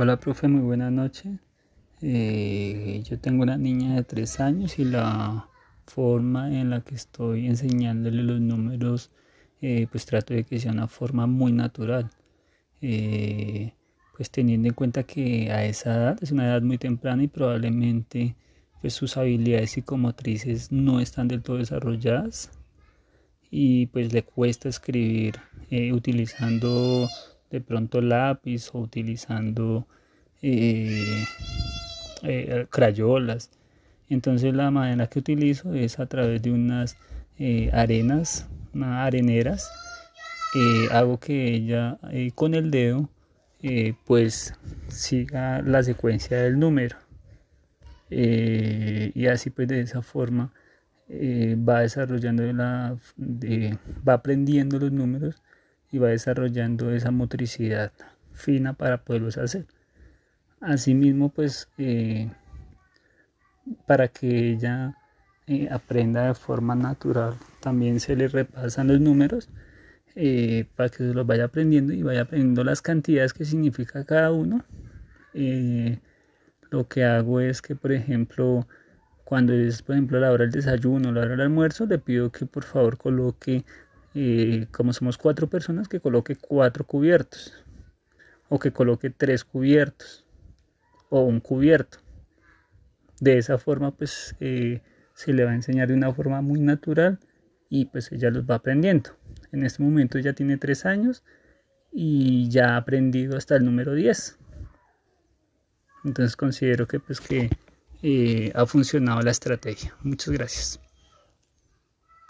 Hola, profe, muy buenas noches. Eh, yo tengo una niña de tres años y la forma en la que estoy enseñándole los números, eh, pues trato de que sea una forma muy natural. Eh, pues teniendo en cuenta que a esa edad es una edad muy temprana y probablemente pues sus habilidades psicomotrices no están del todo desarrolladas y pues le cuesta escribir utilizando de pronto lápiz o utilizando eh, eh, crayolas. Entonces la manera que utilizo es a través de unas eh, arenas, unas areneras. hago que ella con el dedo pues siga la secuencia del número. y así pues de esa forma va desarrollando la, va aprendiendo los números y va desarrollando esa motricidad fina para poderlos hacer. Asimismo, pues eh, para que ella eh, aprenda de forma natural, también se le repasan los números eh, para que se los vaya aprendiendo y vaya aprendiendo las cantidades que significa cada uno. lo que hago es que, por ejemplo, cuando es, por ejemplo, la hora del desayuno, la hora del almuerzo, le pido que por favor coloque como somos cuatro personas, que coloque cuatro cubiertos o que coloque tres cubiertos o un cubierto. De esa forma, pues eh, se le va a enseñar de una forma muy natural y pues ella los va aprendiendo. En este momento ya tiene tres años y ya ha aprendido hasta el número 10. Entonces considero que pues que eh, ha funcionado la estrategia. Muchas gracias.